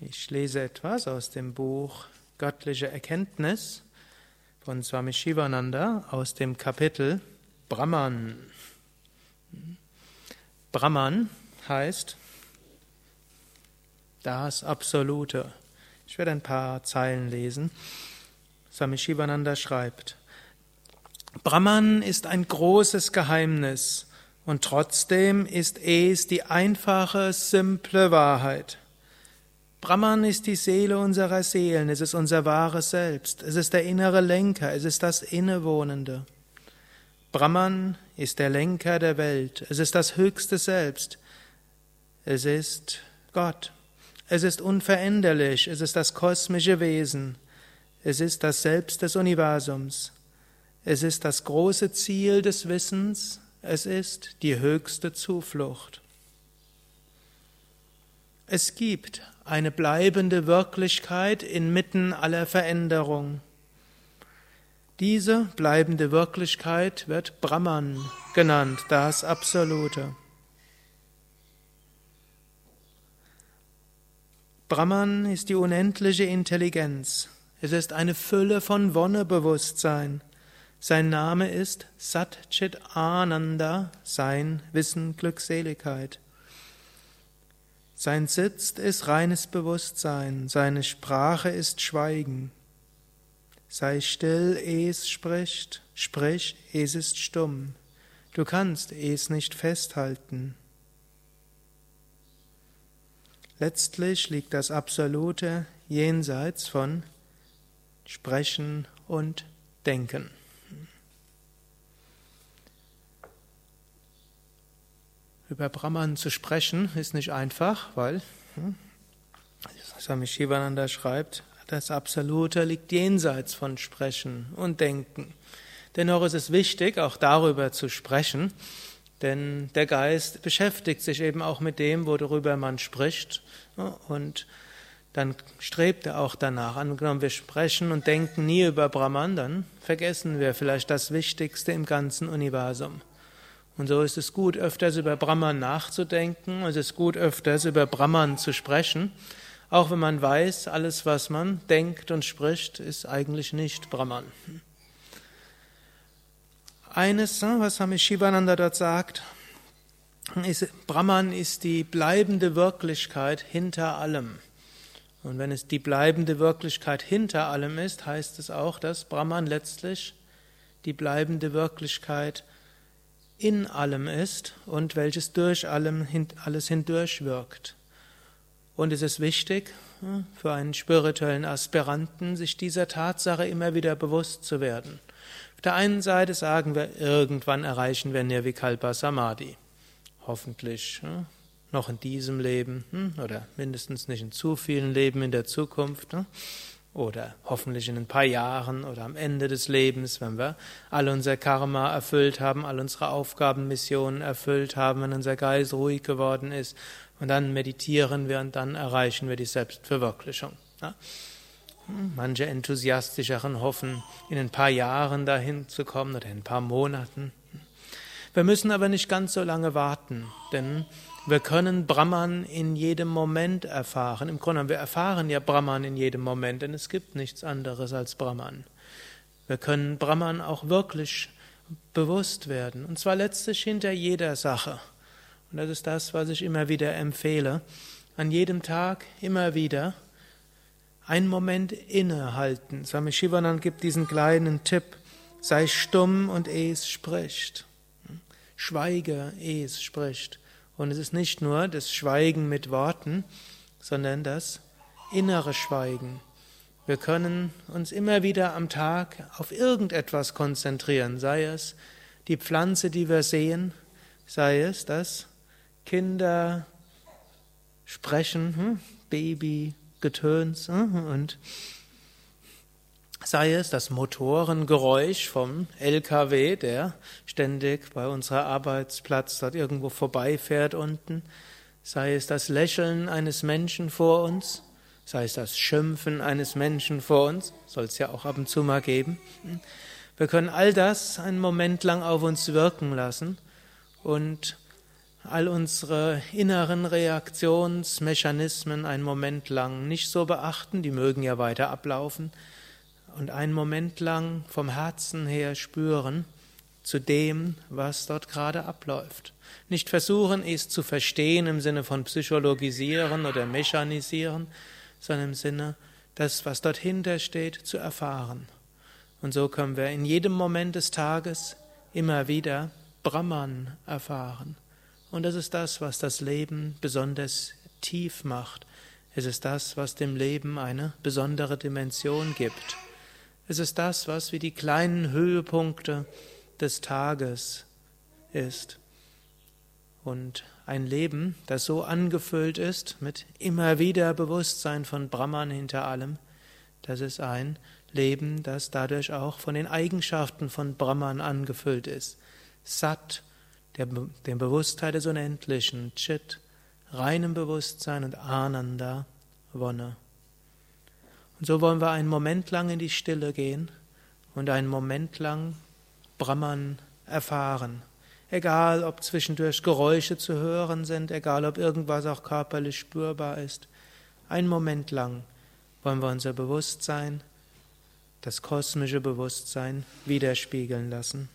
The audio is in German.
Ich lese etwas aus dem Buch Göttliche Erkenntnis von Swami Shivananda aus dem Kapitel Brahman. Brahman heißt das Absolute. Ich werde ein paar Zeilen lesen. Swami Shivananda schreibt, Brahman ist ein großes Geheimnis und trotzdem ist es die einfache, simple Wahrheit. Brahman ist die Seele unserer Seelen, es ist unser wahres Selbst, es ist der innere Lenker, es ist das Innewohnende. Brahman ist der Lenker der Welt, es ist das höchste Selbst, es ist Gott, es ist unveränderlich, es ist das kosmische Wesen, es ist das Selbst des Universums, es ist das große Ziel des Wissens, es ist die höchste Zuflucht. Es gibt eine bleibende Wirklichkeit inmitten aller Veränderung. Diese bleibende Wirklichkeit wird Brahman genannt, das Absolute. Brahman ist die unendliche Intelligenz. Es ist eine Fülle von Wonnebewusstsein. Sein Name ist Satchit Ananda, sein Wissen Glückseligkeit. Sein Sitz ist reines Bewusstsein, seine Sprache ist Schweigen. Sei still, es spricht, sprich, es ist stumm. Du kannst es nicht festhalten. Letztlich liegt das Absolute jenseits von Sprechen und Denken. Über Brahman zu sprechen ist nicht einfach, weil hm, Swami Shivananda schreibt, das Absolute liegt jenseits von Sprechen und Denken. Dennoch ist es wichtig, auch darüber zu sprechen, denn der Geist beschäftigt sich eben auch mit dem, worüber man spricht, und dann strebt er auch danach. Angenommen, wir sprechen und denken nie über Brahman, dann vergessen wir vielleicht das Wichtigste im ganzen Universum. Und so ist es gut, öfters über Brahman nachzudenken, es ist gut, öfters über Brahman zu sprechen, auch wenn man weiß, alles, was man denkt und spricht, ist eigentlich nicht Brahman. Eines, was Swami Shivananda dort sagt, ist, Brahman ist die bleibende Wirklichkeit hinter allem. Und wenn es die bleibende Wirklichkeit hinter allem ist, heißt es auch, dass Brahman letztlich die bleibende Wirklichkeit ist in allem ist und welches durch allem, alles hindurch wirkt. Und es ist wichtig für einen spirituellen Aspiranten, sich dieser Tatsache immer wieder bewusst zu werden. Auf der einen Seite sagen wir, irgendwann erreichen wir Nirvikalpa Samadhi. Hoffentlich noch in diesem Leben hm, oder mindestens nicht in zu vielen Leben in der Zukunft oder hoffentlich in ein paar Jahren oder am Ende des Lebens, wenn wir all unser Karma erfüllt haben, all unsere Aufgaben, Missionen erfüllt haben, wenn unser Geist ruhig geworden ist und dann meditieren wir und dann erreichen wir die Selbstverwirklichung. Ja? Manche Enthusiastischeren hoffen, in ein paar Jahren dahin zu kommen oder in ein paar Monaten. Wir müssen aber nicht ganz so lange warten, denn wir können Brahman in jedem Moment erfahren. Im Grunde, wir erfahren ja Brahman in jedem Moment, denn es gibt nichts anderes als Brahman. Wir können Brahman auch wirklich bewusst werden, und zwar letztlich hinter jeder Sache. Und das ist das, was ich immer wieder empfehle. An jedem Tag immer wieder einen Moment innehalten. Swami Shivanand gibt diesen kleinen Tipp. Sei stumm und es spricht. Schweige, es spricht. Und es ist nicht nur das Schweigen mit Worten, sondern das innere Schweigen. Wir können uns immer wieder am Tag auf irgendetwas konzentrieren, sei es die Pflanze, die wir sehen, sei es dass Kinder sprechen, hm, Baby, Getöns hm, und sei es das Motorengeräusch vom LKW, der ständig bei unserer Arbeitsplatz dort irgendwo vorbeifährt unten, sei es das Lächeln eines Menschen vor uns, sei es das Schimpfen eines Menschen vor uns, soll es ja auch ab und zu mal geben. Wir können all das einen Moment lang auf uns wirken lassen und all unsere inneren Reaktionsmechanismen einen Moment lang nicht so beachten, die mögen ja weiter ablaufen, und einen Moment lang vom Herzen her spüren zu dem, was dort gerade abläuft. Nicht versuchen, es zu verstehen im Sinne von psychologisieren oder mechanisieren, sondern im Sinne, das, was dort hinter steht, zu erfahren. Und so können wir in jedem Moment des Tages immer wieder Brahman erfahren. Und das ist das, was das Leben besonders tief macht. Es ist das, was dem Leben eine besondere Dimension gibt. Es ist das, was wie die kleinen Höhepunkte des Tages ist. Und ein Leben, das so angefüllt ist mit immer wieder Bewusstsein von Brahman hinter allem, das ist ein Leben, das dadurch auch von den Eigenschaften von Brahman angefüllt ist. Sat, der, der Bewusstheit des Unendlichen, Chit, reinem Bewusstsein und Ananda, Wonne. Und so wollen wir einen Moment lang in die Stille gehen und einen Moment lang Brahman erfahren. Egal, ob zwischendurch Geräusche zu hören sind, egal, ob irgendwas auch körperlich spürbar ist. Einen Moment lang wollen wir unser Bewusstsein, das kosmische Bewusstsein, widerspiegeln lassen.